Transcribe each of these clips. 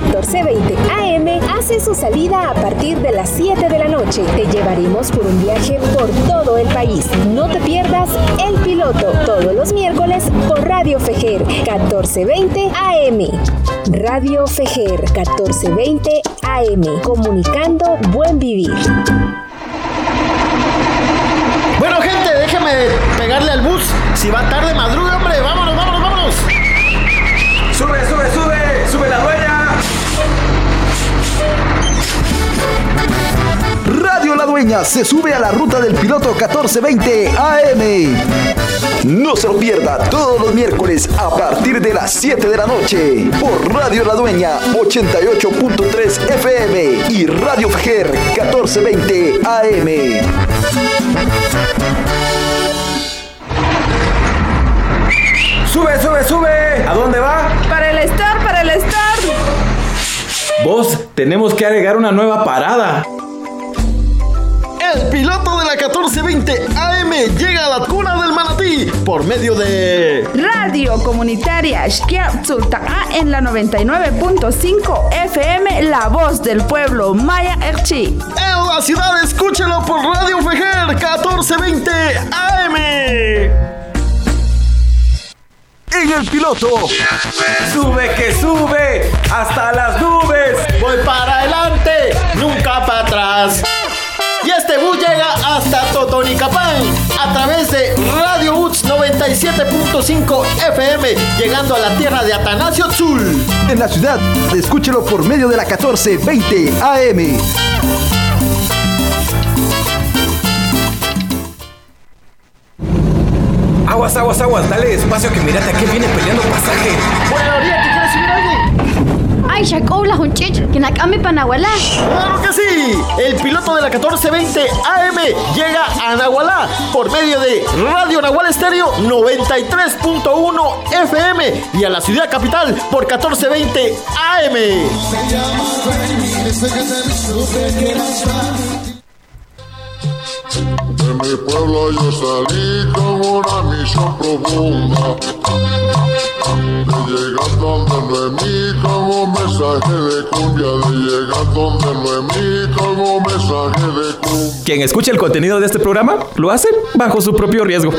1420 AM hace su salida a partir de las 7 de la noche. Te llevaremos por un viaje por todo el país. No te pierdas El Piloto todos los miércoles por Radio Fejer 1420 AM. Radio Fejer 1420 AM. Comunicando buen vivir. Bueno, gente, déjame pegarle al bus. Si va tarde, madruga, hombre. Vámonos, vámonos, vámonos. Sube, sube, sube. Sube la dueña. Radio La Dueña se sube a la ruta del piloto 1420 AM. No se lo pierda todos los miércoles a partir de las 7 de la noche por Radio La Dueña 88.3 FM y Radio Fejer 1420 AM. Sube, sube, sube. ¿A dónde va? Para el Star, para el Star. Vos, tenemos que agregar una nueva parada. El piloto de la 1420 AM llega a la cuna del manatí por medio de Radio Comunitaria Shkiatzulta'a en la 99.5 FM, La Voz del Pueblo, Maya Erchi. En la ciudad, escúchelo por Radio Fejer 1420 AM. En el piloto, Sube que sube hasta las nubes. Voy para adelante, nunca para atrás. Este bus llega hasta Totonicapán a través de Radio UTS 97.5 FM, llegando a la tierra de Atanasio Tzul. en la ciudad, escúchelo por medio de la 1420 AM. Aguas, aguas, aguas. Dale despacio que mirate aquí viene peleando pasaje. Por la orilla, ¿te quieres subir alguien? Ay, Que nakame panawala. ¡Claro que sí! El piloto de la 1420 AM llega a Nahualá por medio de Radio Nahual Estéreo 93.1 FM y a la ciudad capital por 1420 AM. De mi pueblo yo salí con una misión profunda llegar donde Noemí como mensaje de cumbia De llegar donde Noemí como mensaje de cumbia Quien escuche el contenido de este programa lo hace bajo su propio riesgo.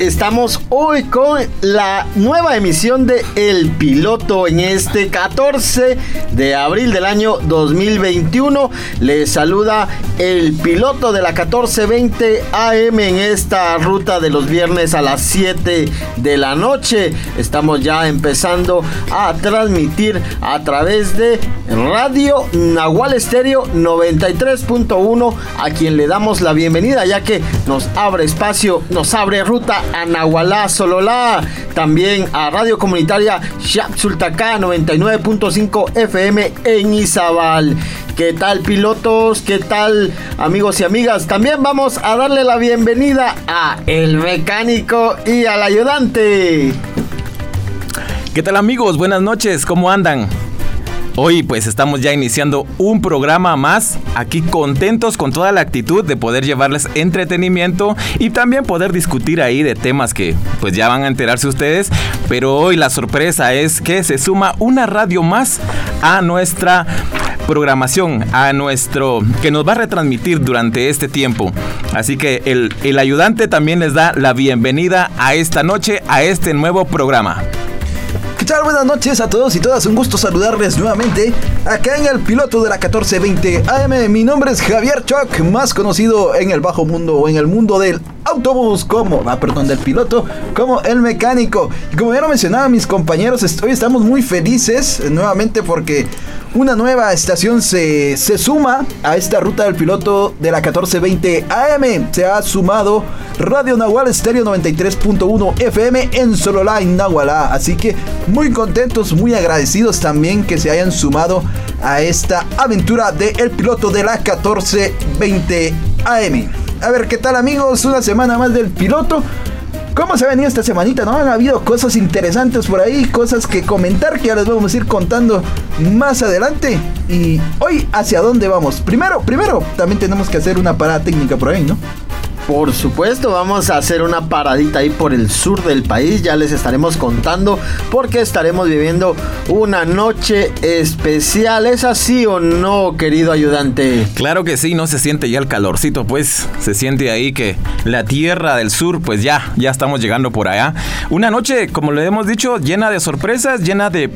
Estamos hoy con la nueva emisión de El Piloto en este 14 de abril del año 2021. Les saluda el piloto de la 1420 AM en esta ruta de los viernes a las 7 de la noche. Estamos ya empezando a transmitir a través de Radio Nahual Estéreo 93.1 a quien le damos la bienvenida ya que nos abre espacio, nos abre ruta a Nahualá Sololá, también a Radio Comunitaria Xapsultacá 99.5 FM en Izabal. ¿Qué tal pilotos? ¿Qué tal amigos y amigas? También vamos a darle la bienvenida a el mecánico y al ayudante. ¿Qué tal amigos? Buenas noches, ¿cómo andan? Hoy pues estamos ya iniciando un programa más, aquí contentos con toda la actitud de poder llevarles entretenimiento y también poder discutir ahí de temas que pues ya van a enterarse ustedes, pero hoy la sorpresa es que se suma una radio más a nuestra programación, a nuestro que nos va a retransmitir durante este tiempo. Así que el, el ayudante también les da la bienvenida a esta noche, a este nuevo programa. Buenas noches a todos y todas. Un gusto saludarles nuevamente acá en el piloto de la 1420 AM. Mi nombre es Javier Choc, más conocido en el bajo mundo o en el mundo del autobús, como, ah, perdón, del piloto, como el mecánico. Y como ya lo mencionaba mis compañeros, hoy estamos muy felices eh, nuevamente porque una nueva estación se, se suma a esta ruta del piloto de la 1420 AM. Se ha sumado Radio Nahual Estéreo 93.1 FM en Sololá, en Nahualá. Así que muy contentos, muy agradecidos también que se hayan sumado a esta aventura el piloto de la 1420 AM. A ver, ¿qué tal amigos? Una semana más del piloto. ¿Cómo se ha venido esta semanita? ¿No? Han habido cosas interesantes por ahí, cosas que comentar que ya les vamos a ir contando más adelante. Y hoy, ¿hacia dónde vamos? Primero, primero, también tenemos que hacer una parada técnica por ahí, ¿no? Por supuesto, vamos a hacer una paradita ahí por el sur del país. Ya les estaremos contando porque estaremos viviendo una noche especial. ¿Es así o no, querido ayudante? Claro que sí, no se siente ya el calorcito, pues se siente ahí que la tierra del sur, pues ya, ya estamos llegando por allá. Una noche, como le hemos dicho, llena de sorpresas, llena de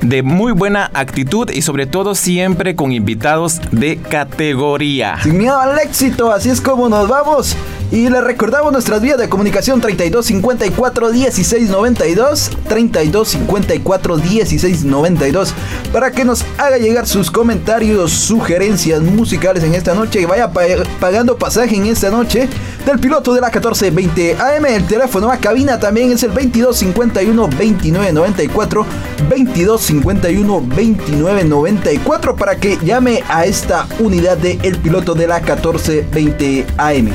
de muy buena actitud y sobre todo siempre con invitados de categoría. Sin miedo al éxito, así es como nos vamos. Y les recordamos nuestras vías de comunicación 32 54 16 92 32 54 16 92 para que nos haga llegar sus comentarios, sugerencias musicales en esta noche y vaya pagando pasaje en esta noche del piloto de la 1420 AM. El teléfono a cabina también es el 22 51 29 94 22 51 29 94 para que llame a esta unidad de el piloto de la 1420 AM.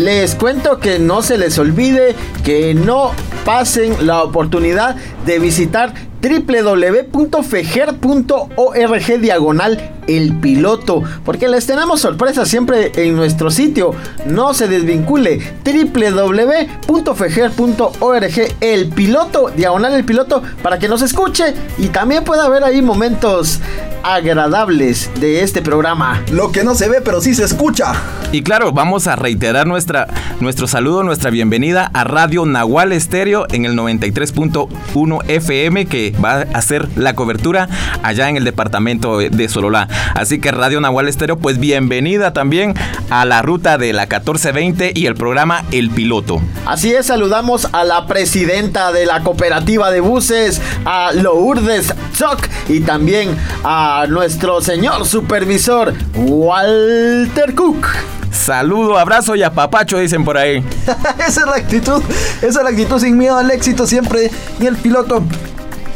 Les cuento que no se les olvide que no pasen la oportunidad de visitar www.fejer.org diagonal el piloto, porque les tenemos sorpresas siempre en nuestro sitio. No se desvincule. www.fejer.org el piloto, diagonal el piloto, para que nos escuche y también pueda ver ahí momentos agradables de este programa. Lo que no se ve, pero sí se escucha. Y claro, vamos a reiterar nuestra, nuestro saludo, nuestra bienvenida a Radio Nahual Estéreo en el 93.1 FM que va a hacer la cobertura allá en el departamento de Sololá. Así que Radio Nahual Estéreo, pues bienvenida también a la ruta de la 1420 y el programa El Piloto. Así es, saludamos a la presidenta de la cooperativa de buses, a Lourdes Zoc, y también a nuestro señor supervisor, Walter Cook. Saludo, abrazo y apapacho, dicen por ahí. esa es la actitud, esa es la actitud sin miedo al éxito siempre. Y el piloto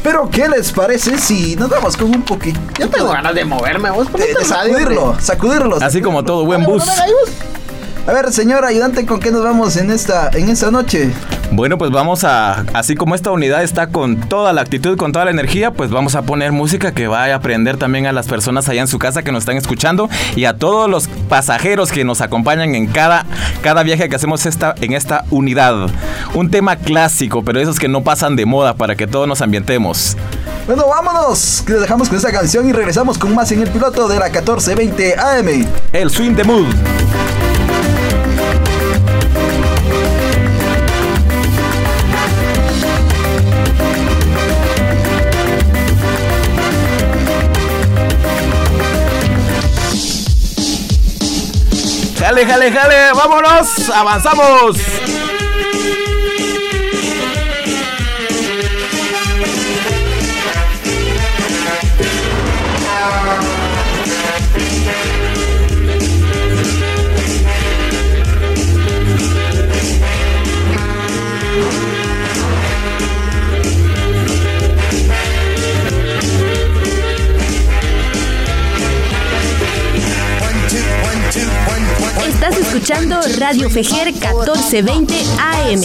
pero, ¿qué les parece si nos vamos con un poquito? Yo tengo ganas de moverme, vos. De, de sacudirlo, sacudirlo. Así como todo buen bus. A ver, señor ayudante, ¿con qué nos vamos en esta, en esta noche? Bueno, pues vamos a, así como esta unidad está con toda la actitud, con toda la energía, pues vamos a poner música que vaya a aprender también a las personas allá en su casa que nos están escuchando y a todos los pasajeros que nos acompañan en cada, cada viaje que hacemos esta, en esta unidad. Un tema clásico, pero esos que no pasan de moda para que todos nos ambientemos. Bueno, vámonos. Que dejamos con esta canción y regresamos con más en el piloto de la 1420 AM. El Swing the Mood. Jale, jale, jale, vámonos, avanzamos. Escuchando Radio Fejer 1420 AM.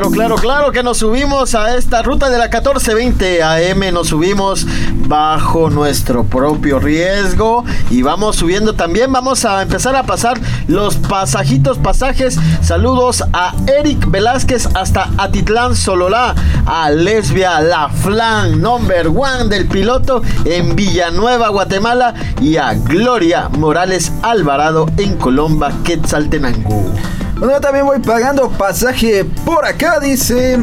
Claro, claro, claro, que nos subimos a esta ruta de la 1420 AM, nos subimos bajo nuestro propio riesgo y vamos subiendo también, vamos a empezar a pasar los pasajitos, pasajes. Saludos a Eric Velázquez hasta Atitlán Sololá, a Lesbia La Flan, number one del piloto en Villanueva, Guatemala y a Gloria Morales Alvarado en Colomba, Quetzaltenango. Bueno, yo también voy pagando pasaje por acá, dice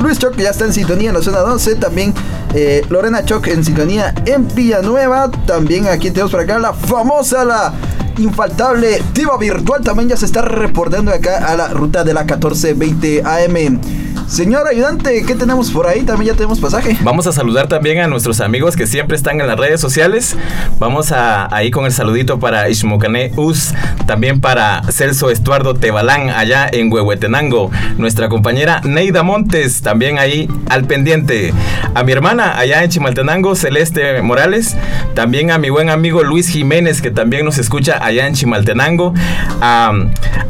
Luis Choc, ya está en sintonía en la zona 12. También eh, Lorena Choc en sintonía en Villanueva. También aquí tenemos por acá la famosa, la infaltable Diva Virtual. También ya se está reportando acá a la ruta de la 1420 AM. Señor ayudante, ¿qué tenemos por ahí? También ya tenemos pasaje. Vamos a saludar también a nuestros amigos que siempre están en las redes sociales. Vamos a ahí con el saludito para Ishmocané Us, también para Celso Estuardo Tebalán allá en Huehuetenango. Nuestra compañera Neida Montes también ahí al pendiente. A mi hermana allá en Chimaltenango, Celeste Morales. También a mi buen amigo Luis Jiménez que también nos escucha allá en Chimaltenango. A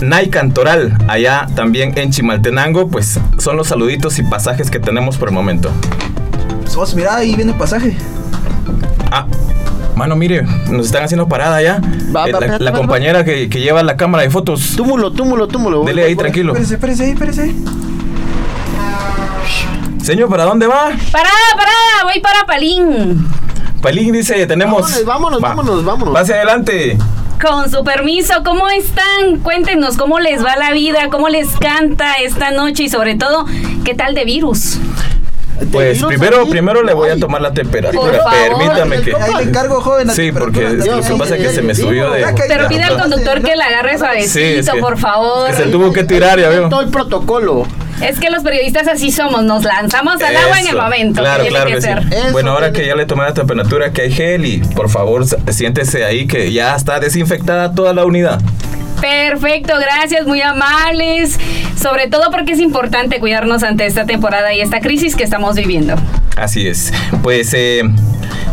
Nay Cantoral allá también en Chimaltenango. Pues son los saluditos y pasajes que tenemos por el momento. Vos, mira, ahí viene el pasaje. Ah, mano, mire, nos están haciendo parada ya. Va, Eh, va, la, compañera que, que lleva la cámara de fotos. Túmulo, túmulo, túmulo. Dele ahí, tranquilo. Espérese, espérese ahí, espérese. Señor, ¿para dónde va? Parada, parada, voy para Palín. Palín dice, tenemos... Vámonos, vámonos, Va, vámonos, vámonos. Pase adelante. Con su permiso, ¿cómo están? Cuéntenos cómo les va la vida, cómo les canta esta noche y sobre todo, ¿qué tal de virus? Pues primero, aquí? primero le voy a tomar la Por temperatura. favor. Permítame que... Ahí le encargo, joven. Sí, porque lo que pasa es que se me subió de... Pero pide al conductor que la agarre suavecito, Sí, es que- por favor. se tuvo que tirar, ya veo. Todo el protocolo. Es que los periodistas así somos, nos lanzamos al agua en el momento. Claro, que tiene claro que sí. Bueno, ahora que ya le tomé la temperatura, que hay gel y por favor siéntese ahí que ya está desinfectada toda la unidad. Perfecto, gracias, muy amables. Sobre todo porque es importante cuidarnos ante esta temporada y esta crisis que estamos viviendo. Así es. Pues eh,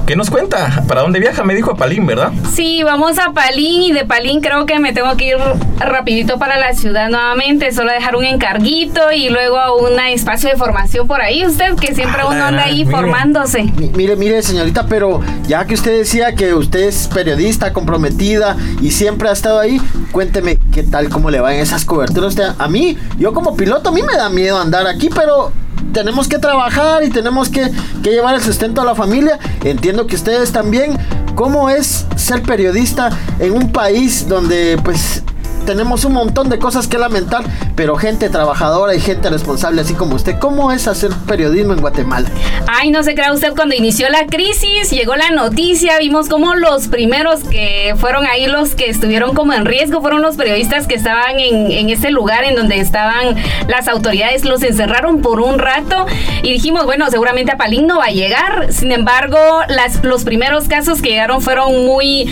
¿Qué nos cuenta? ¿Para dónde viaja? Me dijo a Palín, ¿verdad? Sí, vamos a Palín y de Palín creo que me tengo que ir rapidito para la ciudad nuevamente, solo dejar un encarguito y luego a un espacio de formación por ahí. Usted que siempre Ah, uno anda ahí mire. formándose. Mi- Mire, mire, señorita, pero ya que usted decía que usted es periodista comprometida y siempre ha estado ahí, cuénteme qué tal, cómo le va en esas coberturas. Usted- A mí, yo como piloto, a mí me da miedo andar aquí, pero tenemos que trabajar y tenemos que, que llevar el sustento a la familia. Entiendo que ustedes también. ¿Cómo es ser periodista en un país donde, pues, tenemos un montón de cosas que lamentar, pero gente trabajadora y gente responsable así como usted. ¿Cómo es hacer periodismo en Guatemala? Ay, no se crea usted, cuando inició la crisis, llegó la noticia, vimos como los primeros que fueron ahí los que estuvieron como en riesgo, fueron los periodistas que estaban en, en ese lugar en donde estaban las autoridades, los encerraron por un rato y dijimos, bueno, seguramente a Palín no va a llegar. Sin embargo, las, los primeros casos que llegaron fueron muy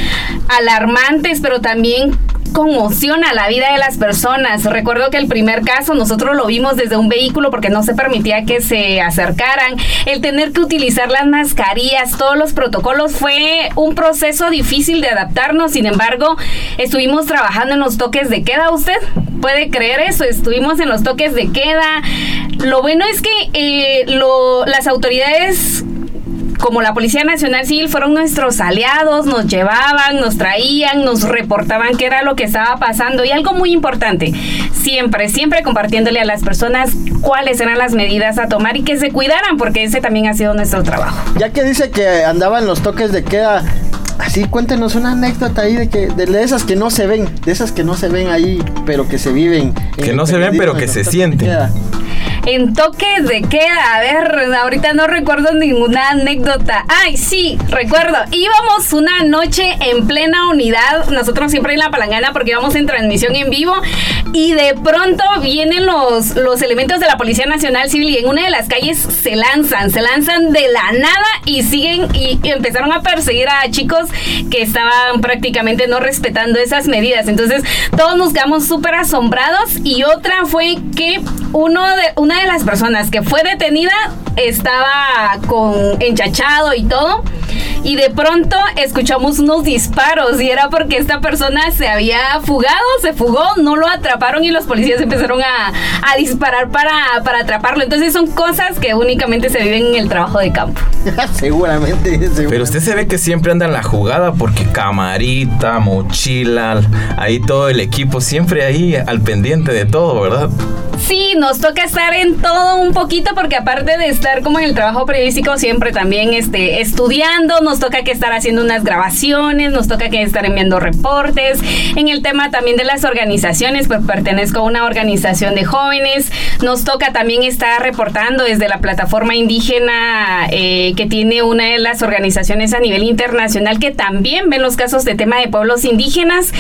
alarmantes, pero también conmociona la vida de las personas. Recuerdo que el primer caso nosotros lo vimos desde un vehículo porque no se permitía que se acercaran. El tener que utilizar las mascarillas, todos los protocolos fue un proceso difícil de adaptarnos. Sin embargo, estuvimos trabajando en los toques de queda. ¿Usted puede creer eso? Estuvimos en los toques de queda. Lo bueno es que eh, las autoridades como la Policía Nacional Civil fueron nuestros aliados, nos llevaban, nos traían, nos reportaban qué era lo que estaba pasando y algo muy importante, siempre, siempre compartiéndole a las personas cuáles eran las medidas a tomar y que se cuidaran porque ese también ha sido nuestro trabajo. Ya que dice que andaba en los toques de queda, así cuéntenos una anécdota ahí de que de esas que no se ven, de esas que no se ven ahí, pero que se viven. en Que no se ven, pero que se sienten. En toques de queda, a ver, ahorita no recuerdo ninguna anécdota. Ay, sí, recuerdo. Íbamos una noche en plena unidad, nosotros siempre en la palangana porque íbamos en transmisión en vivo y de pronto vienen los, los elementos de la Policía Nacional Civil y en una de las calles se lanzan, se lanzan de la nada y siguen y, empezaron a perseguir a chicos que estaban prácticamente no respetando esas medidas. Entonces todos nos quedamos súper asombrados y otra fue que uno de, de las personas que fue detenida estaba con enchachado y todo. Y de pronto escuchamos unos disparos y era porque esta persona se había fugado, se fugó, no lo atraparon y los policías empezaron a, a disparar para, para atraparlo. Entonces son cosas que únicamente se viven en el trabajo de campo. seguramente, seguramente. Pero usted se ve que siempre anda en la jugada porque camarita, mochila, ahí todo el equipo, siempre ahí al pendiente de todo, ¿verdad? Sí, nos toca estar todo un poquito porque aparte de estar como en el trabajo periodístico siempre también este, estudiando, nos toca que estar haciendo unas grabaciones, nos toca que estar enviando reportes. En el tema también de las organizaciones, pues pertenezco a una organización de jóvenes, nos toca también estar reportando desde la plataforma indígena eh, que tiene una de las organizaciones a nivel internacional que también ven los casos de tema de pueblos indígenas.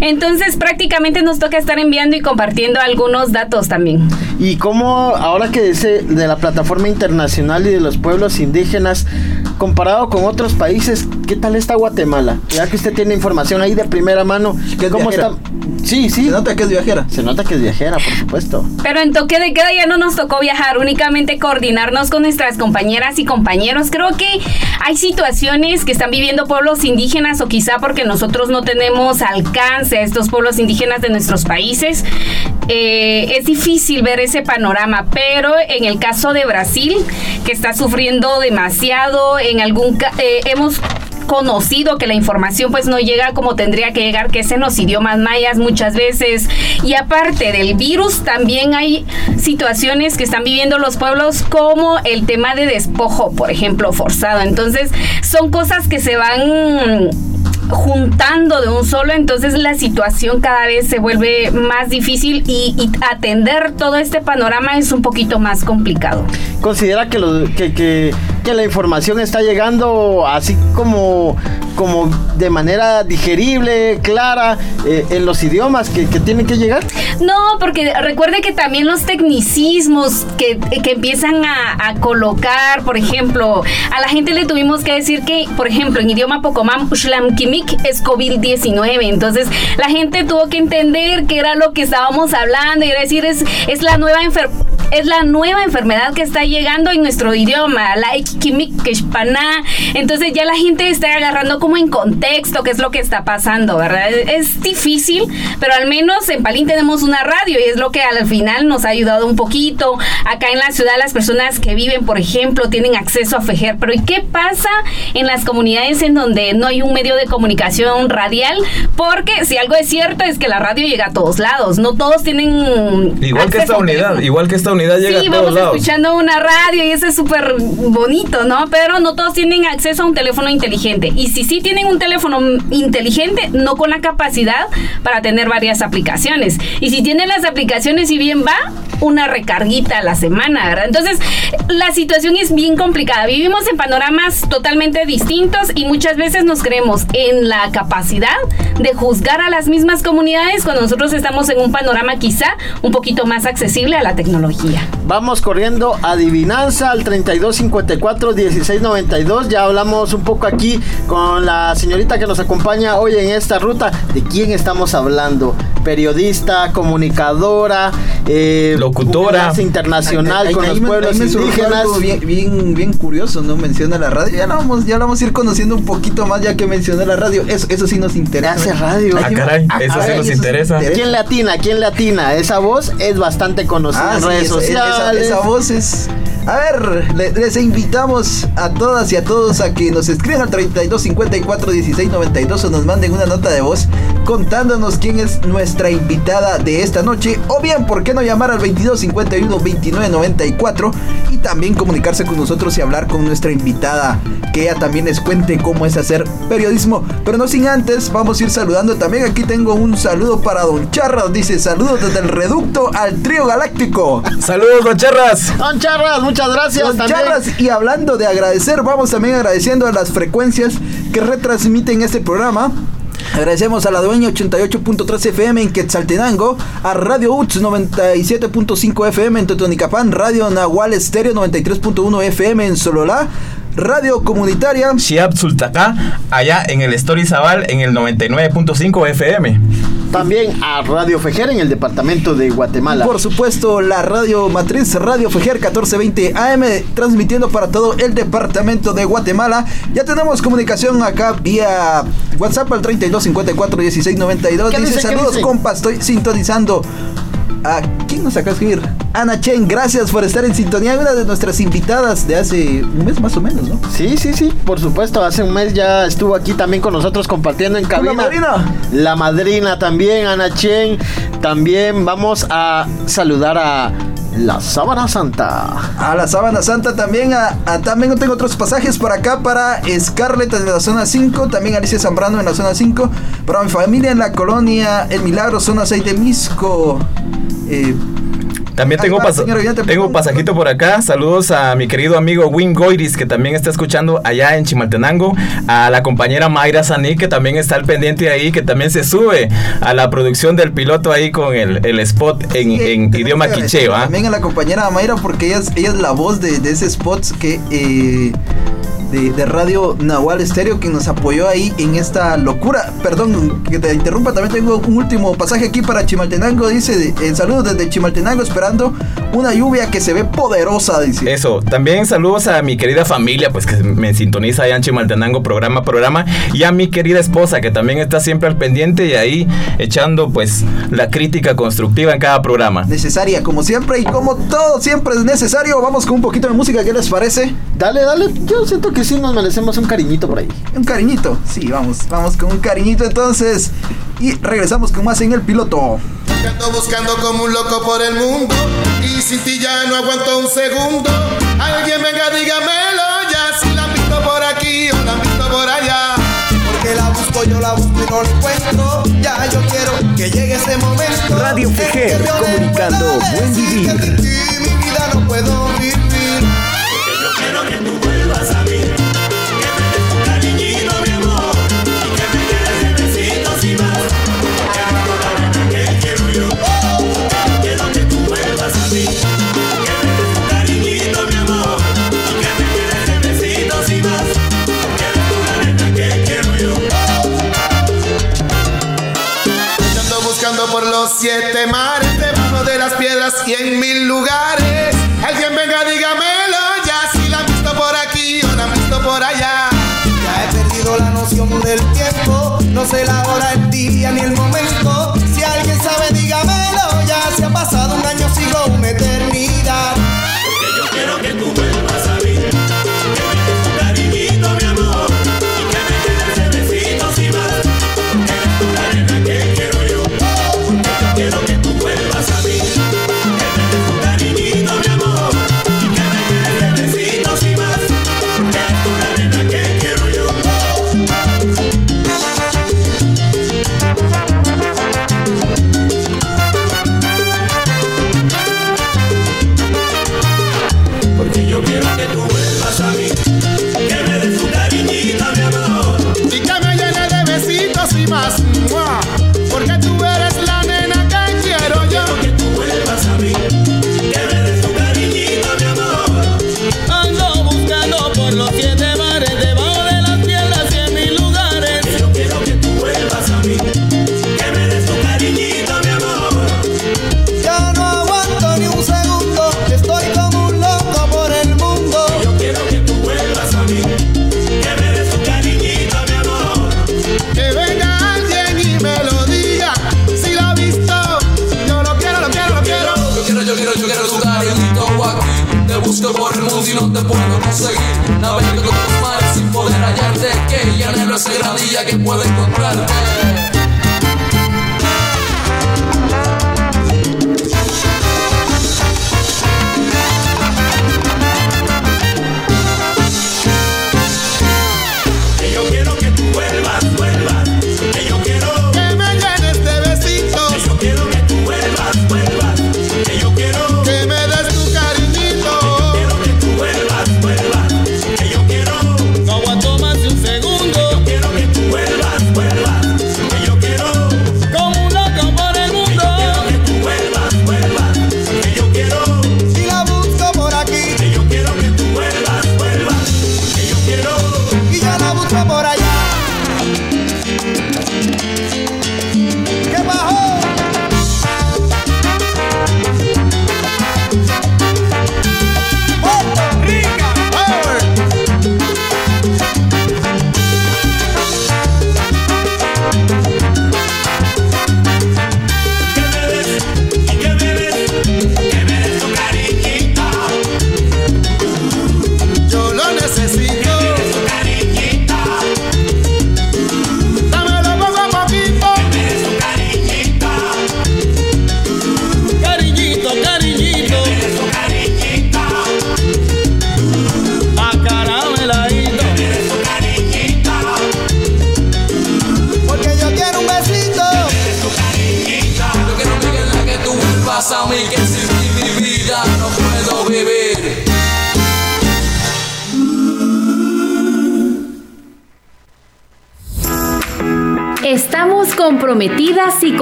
Entonces prácticamente nos toca estar enviando y compartiendo algunos datos también. Y cómo, ahora que dice de la plataforma internacional y de los pueblos indígenas, comparado con otros países, ¿qué tal está Guatemala? Ya que usted tiene información ahí de primera mano, Que ¿cómo viajera. está? Sí, sí. Se nota que es viajera. Se nota que es viajera, por supuesto. Pero en toque de queda ya no nos tocó viajar, únicamente coordinarnos con nuestras compañeras y compañeros. Creo que hay situaciones que están viviendo pueblos indígenas o quizá porque nosotros no tenemos alcance a estos pueblos indígenas de nuestros países. Eh, es difícil ver ese panorama, pero en el caso de Brasil, que está sufriendo demasiado, en algún eh, hemos conocido que la información pues no llega como tendría que llegar, que es en los idiomas mayas muchas veces. Y aparte del virus, también hay situaciones que están viviendo los pueblos como el tema de despojo, por ejemplo, forzado. Entonces, son cosas que se van juntando de un solo, entonces la situación cada vez se vuelve más difícil y, y atender todo este panorama es un poquito más complicado. Considera que, lo- que, que- que la información está llegando así como, como de manera digerible, clara, eh, en los idiomas que, que tienen que llegar. No, porque recuerde que también los tecnicismos que, que empiezan a, a colocar, por ejemplo, a la gente le tuvimos que decir que, por ejemplo, en idioma Pocomam, Es COVID-19. Entonces, la gente tuvo que entender qué era lo que estábamos hablando y decir, es, es la nueva enfer- es la nueva enfermedad que está llegando en nuestro idioma, la Ikimikeshpaná. Entonces ya la gente está agarrando como en contexto qué es lo que está pasando, ¿verdad? Es difícil, pero al menos en Palín tenemos una radio y es lo que al final nos ha ayudado un poquito. Acá en la ciudad las personas que viven, por ejemplo, tienen acceso a FEJER, pero ¿y qué pasa en las comunidades en donde no hay un medio de comunicación radial? Porque si algo es cierto es que la radio llega a todos lados, no todos tienen... Igual que esta unidad, igual que esta unidad llega Sí, a todos vamos lados. escuchando una radio y eso es súper bonito, ¿no? Pero no todos tienen acceso a un teléfono inteligente. Y si sí tienen un teléfono inteligente, no con la capacidad para tener varias aplicaciones. Y si tienen las aplicaciones y bien va, una recarguita a la semana, ¿verdad? Entonces, la situación es bien complicada. Vivimos en panoramas totalmente distintos y muchas veces nos creemos en la capacidad de juzgar a las mismas comunidades cuando nosotros estamos en un panorama quizá un poquito más accesible a la tecnología. Vamos corriendo adivinanza al 3254-1692. Ya hablamos un poco aquí con la señorita que nos acompaña hoy en esta ruta. ¿De quién estamos hablando? Periodista, comunicadora, eh, Locutora. internacional Ahí- con ahí los me- pueblos me indígenas. algo bien, bien, bien curioso, ¿no? Menciona la radio. Ya la vamos, ya la vamos a ir conociendo un poquito más ya que mencioné la radio. Eso, eso sí nos interesa. Hace radio. Ah, caray, eso sí nos interesa. ¿Quién latina? ¿Quién latina? Esa voz es bastante conocida Ah, en sí, redes esa- esa- sociales. Esa, voz es. A ver, le- les invitamos a todas y a todos a que nos escriban al 32 54 16 92 o nos manden una nota de voz contándonos quién es nuestra invitada de esta noche. O bien, ¿por qué no llamar al 22 51 29 94 y también comunicarse con nosotros y hablar con nuestra invitada? Que ella también les cuente cómo es hacer periodismo. Pero no sin antes, vamos a ir saludando también. Aquí tengo un saludo para Don Charras. Dice: Saludos desde el reducto al trío galáctico. Saludos, don Charras. Don Charras, muchas gracias Don también. Charras, y hablando de agradecer, vamos también agradeciendo a las frecuencias que retransmiten este programa. Agradecemos a la dueña 88.3 FM en Quetzaltenango, a Radio UTS 97.5 FM en Totonicapán, Radio Nahual Estéreo 93.1 FM en Sololá, Radio Comunitaria Shiab Sultacá, allá en el Story Zabal, en el 99.5 FM. También a Radio Fejer en el departamento de Guatemala. Por supuesto, la radio matriz Radio Fejer 1420 AM, transmitiendo para todo el departamento de Guatemala. Ya tenemos comunicación acá vía WhatsApp al 3254 1692. ¿Qué Dice, saludos dice?" compa, estoy sintonizando. ¿A quién nos acaba de escribir? Ana Chen, gracias por estar en sintonía. Una de nuestras invitadas de hace un mes más o menos, ¿no? Sí, sí, sí, por supuesto. Hace un mes ya estuvo aquí también con nosotros compartiendo en ¿Con cabina. la madrina? La madrina también, Ana Chen. También vamos a saludar a la Sábana Santa. A la Sábana Santa también. A, a- tengo otros pasajes por acá para Scarlett en la zona 5. También Alicia Zambrano en la zona 5. Para mi familia en la colonia El Milagro, zona 6 de Misco. Eh, También tengo, va, pas- señor oyente, tengo pasajito por acá. Saludos a mi querido amigo Win Goiris, que también está escuchando allá en Chimaltenango. A la compañera Mayra Saní, que también está al pendiente ahí, que también se sube a la producción del piloto ahí con el, el spot en, sí, en tenemos idioma quicheo. ¿ah? También a la compañera Mayra porque ella es, ella es la voz de, de ese spot que... eh, de, de Radio Nahual Estéreo que nos apoyó ahí en esta locura. Perdón que te interrumpa, también tengo un último pasaje aquí para Chimaltenango. Dice, eh, saludos desde Chimaltenango esperando una lluvia que se ve poderosa, dice. Eso, también saludos a mi querida familia, pues que me sintoniza allá en Chimaltenango, programa a programa, y a mi querida esposa, que también está siempre al pendiente y ahí echando pues la crítica constructiva en cada programa. Necesaria como siempre y como todo siempre es necesario. Vamos con un poquito de música, ¿qué les parece? Dale, dale. Yo siento que sí nos merecemos un cariñito por ahí. Un cariñito, sí, vamos, vamos con un cariñito entonces. Y regresamos con más en el piloto. Te ando buscando como un loco por el mundo y sin ti ya no aguanto un segundo. Alguien venga, dígamelo ya si la han visto por aquí o la han visto por allá. Porque la busco, yo la busco y no la encuentro. Ya yo quiero que llegue ese momento. Radio comunicando buen decir vivir. que sin ti mi vida no puedo vivir. no se elabora el día ni el momento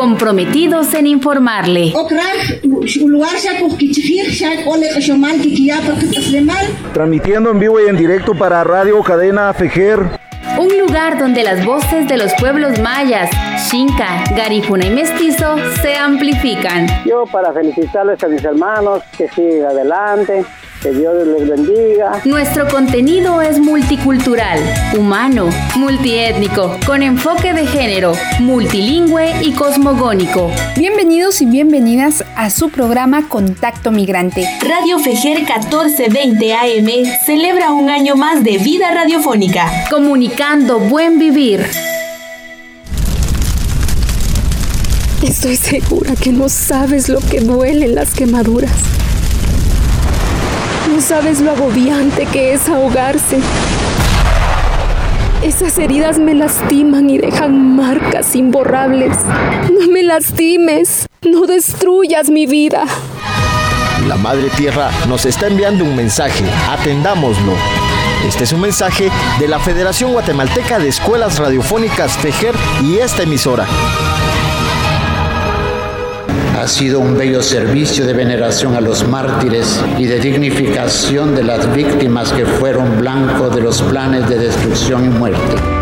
comprometidos en informarle. Transmitiendo en vivo y en directo para Radio Cadena Fejer. Un lugar donde las voces de los pueblos mayas, Xinca, Garifuna y Mestizo se amplifican. Yo para felicitarles a mis hermanos que sigan adelante, que Dios les bendiga. Nuestro contenido es multicultural, humano, multiétnico, con enfoque de género, multilingüe y cosmogónico. Bienvenidos y bienvenidas a su programa Contacto Migrante. Radio Fejer 1420 AM celebra un año más de vida radiofónica. Comunicando buen vivir. Estoy segura que no sabes lo que duelen las quemaduras sabes lo agobiante que es ahogarse. Esas heridas me lastiman y dejan marcas imborrables. No me lastimes, no destruyas mi vida. La Madre Tierra nos está enviando un mensaje, atendámoslo. Este es un mensaje de la Federación Guatemalteca de Escuelas Radiofónicas FEJER y esta emisora ha sido un bello servicio de veneración a los mártires y de dignificación de las víctimas que fueron blanco de los planes de destrucción y muerte.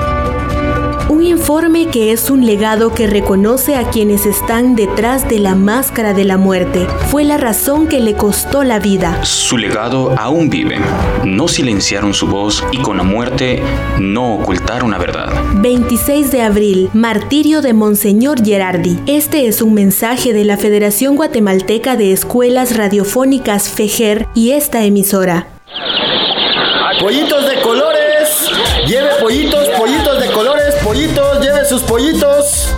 Un informe que es un legado que reconoce a quienes están detrás de la máscara de la muerte. Fue la razón que le costó la vida. Su legado aún vive. No silenciaron su voz y con la muerte no ocultaron la verdad. 26 de abril, martirio de Monseñor Gerardi. Este es un mensaje de la Federación Guatemalteca de Escuelas Radiofónicas FEGER y esta emisora. Pollitos de colores. Pollitos, lleve sus pollitos.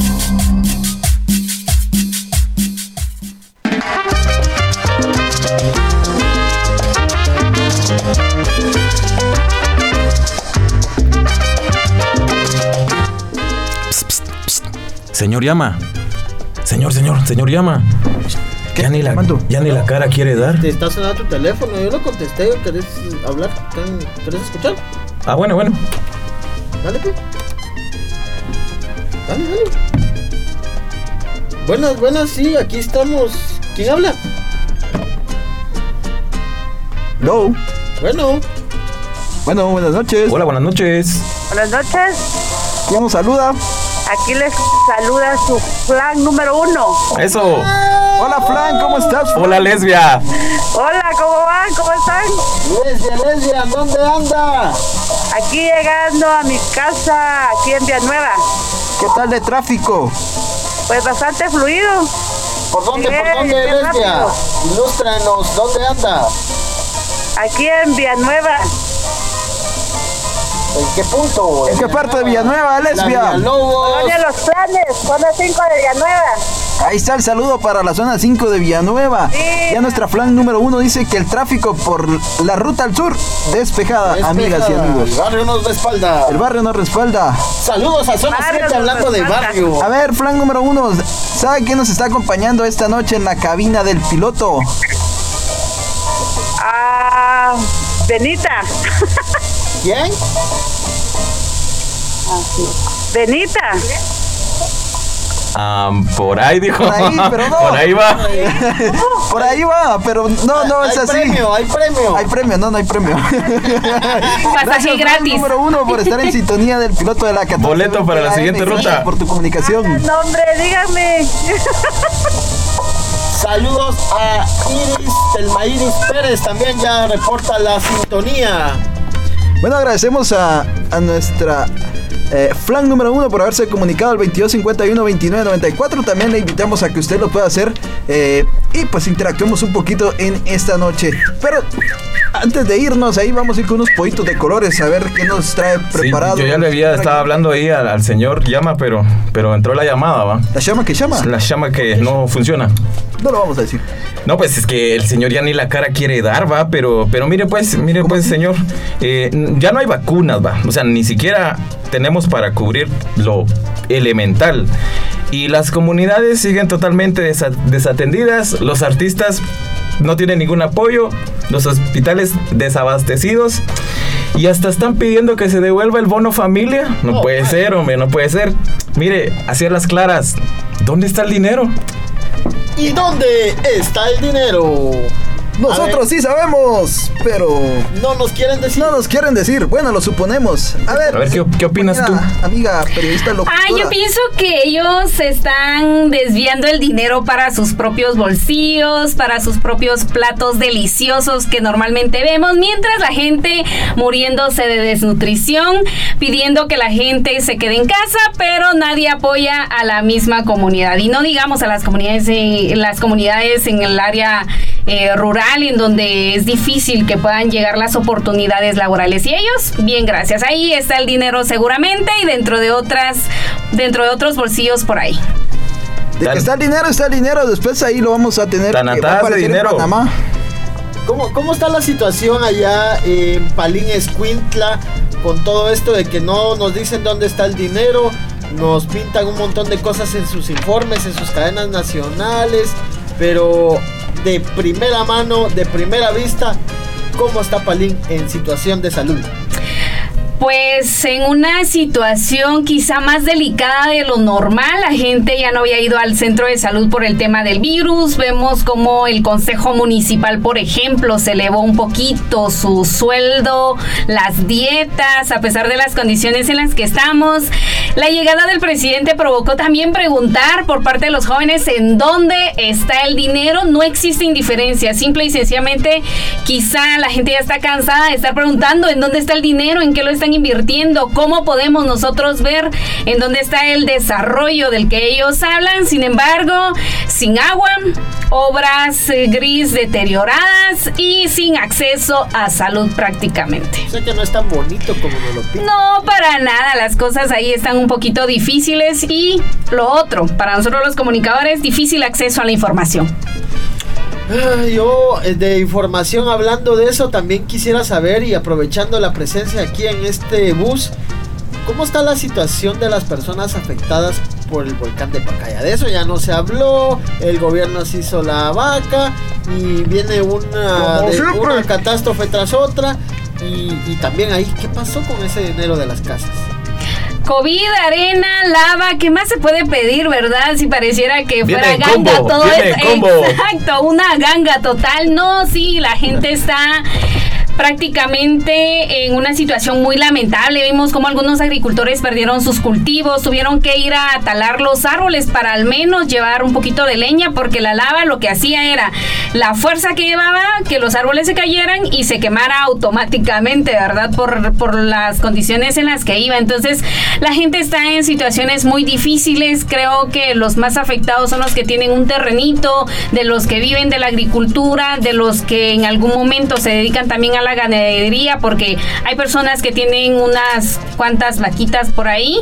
Señor llama. Señor, señor, señor llama. Ya ni, la, ya ni la cara quiere dar. Te está sonando tu teléfono, yo lo contesté, ¿querés hablar? ¿Querés escuchar? Ah, bueno, bueno. Dale, pues. Dale, dale. Buenas, buenas, sí, aquí estamos. ¿Quién habla? No. Bueno. Bueno, buenas noches. Hola, buenas noches. Buenas noches. ¿Quién nos saluda? Aquí les saluda su plan número uno. Eso. Hola, Flan, ¿cómo estás? Hola, lesbia. Hola, ¿cómo van? ¿Cómo están? Lesbia, lesbia, ¿dónde anda? Aquí llegando a mi casa, aquí en Villanueva. ¿Qué tal de tráfico? Pues bastante fluido. ¿Por dónde, Bien, por dónde, lesbia? Ilústranos, ¿dónde anda? Aquí en Villanueva. ¿En qué punto? ¿En qué parte de Villanueva, lesbia? Colonia Los Planes, zona 5 de Villanueva. Ahí está el saludo para la zona 5 de Villanueva. Ya nuestra flan número uno dice que el tráfico por la ruta al sur despejada, Despejada. amigas y amigos. El barrio nos respalda. El barrio nos respalda. Saludos a Zona 7 hablando de barrio. A ver, flan número uno, ¿sabe quién nos está acompañando esta noche en la cabina del piloto? Ah, Benita. ¿Quién? Benita. Ah, por ahí dijo. Por ahí, pero no. Por ahí va. Por ahí va, pero no, no es Hay así. premio, hay premio. Hay premio, no, no hay premio. Pasaje gratis. número uno por estar en sintonía del piloto de la 14. Boleto para la siguiente Gracias ruta. Por tu comunicación. No, hombre, dígame. Saludos a Iris Telmairis Pérez, también ya reporta la sintonía. Bueno, agradecemos a, a nuestra eh, flan número uno por haberse comunicado al 2251-2994. También le invitamos a que usted lo pueda hacer eh, y pues interactuemos un poquito en esta noche. Pero antes de irnos, ahí vamos a ir con unos pollitos de colores a ver qué nos trae Sí, preparado. yo ya le había estado hablando ahí al, al señor llama, pero, pero entró la llamada, ¿va? ¿La llama que llama? La llama que no funciona. No lo vamos a decir. No, pues es que el señor ya ni la cara quiere dar, va, pero, pero mire pues, mire pues, señor, eh, ya no hay vacunas, va, o sea, ni siquiera tenemos para cubrir lo elemental. Y las comunidades siguen totalmente desa- desatendidas, los artistas no tienen ningún apoyo, los hospitales desabastecidos. Y hasta están pidiendo que se devuelva el bono familia. No puede ser, hombre, no puede ser. Mire, hacia las claras, ¿dónde está el dinero? ¿Y dónde está el dinero? Nosotros sí sabemos, pero no nos quieren decir. No nos quieren decir. Bueno, lo suponemos. A ver, A ver, ¿qué, qué opinas tú? amiga, amiga periodista locutora. Ah, yo pienso que ellos están desviando el dinero para sus propios bolsillos, para sus propios platos deliciosos que normalmente vemos, mientras la gente muriéndose de desnutrición, pidiendo que la gente se quede en casa, pero nadie apoya a la misma comunidad. Y no digamos a las comunidades, en, las comunidades en el área eh, rural, en donde es difícil que puedan llegar las oportunidades laborales. Y ellos, bien, gracias. Ahí está el dinero seguramente y dentro de otras, dentro de otros bolsillos por ahí. De que está el dinero, está el dinero. Después ahí lo vamos a tener. Tan de en dinero. Panamá. ¿Cómo, ¿Cómo está la situación allá en Palín Escuintla con todo esto de que no nos dicen dónde está el dinero? Nos pintan un montón de cosas en sus informes, en sus cadenas nacionales, pero de primera mano, de primera vista, ¿cómo está Palín en situación de salud? Pues en una situación quizá más delicada de lo normal, la gente ya no había ido al centro de salud por el tema del virus. Vemos como el Consejo Municipal, por ejemplo, se elevó un poquito su sueldo, las dietas, a pesar de las condiciones en las que estamos. La llegada del presidente provocó también preguntar por parte de los jóvenes en dónde está el dinero. No existe indiferencia, simple y sencillamente quizá la gente ya está cansada de estar preguntando en dónde está el dinero, en qué lo están invirtiendo, cómo podemos nosotros ver en dónde está el desarrollo del que ellos hablan. Sin embargo, sin agua, obras eh, gris deterioradas y sin acceso a salud prácticamente. O sea que no es tan bonito como lo pintan. No, para nada, las cosas ahí están un poquito difíciles y lo otro, para nosotros los comunicadores, difícil acceso a la información. Ah, Yo eh, de información hablando de eso también quisiera saber y aprovechando la presencia aquí en este bus, ¿cómo está la situación de las personas afectadas por el volcán de Pacaya? De eso ya no se habló, el gobierno se hizo la vaca y viene una, de- una catástrofe tras otra y, y también ahí, ¿qué pasó con ese dinero de las casas? COVID, arena, lava, ¿qué más se puede pedir, verdad? Si pareciera que Viene fuera ganga combo, todo esto. Exacto, una ganga total. No, sí, la gente está prácticamente en una situación muy lamentable. Vimos como algunos agricultores perdieron sus cultivos, tuvieron que ir a talar los árboles para al menos llevar un poquito de leña, porque la lava lo que hacía era la fuerza que llevaba que los árboles se cayeran y se quemara automáticamente, ¿verdad? Por, por las condiciones en las que iba. Entonces, la gente está en situaciones muy difíciles. Creo que los más afectados son los que tienen un terrenito, de los que viven de la agricultura, de los que en algún momento se dedican también a la ganadería, porque hay personas que tienen unas cuantas vaquitas por ahí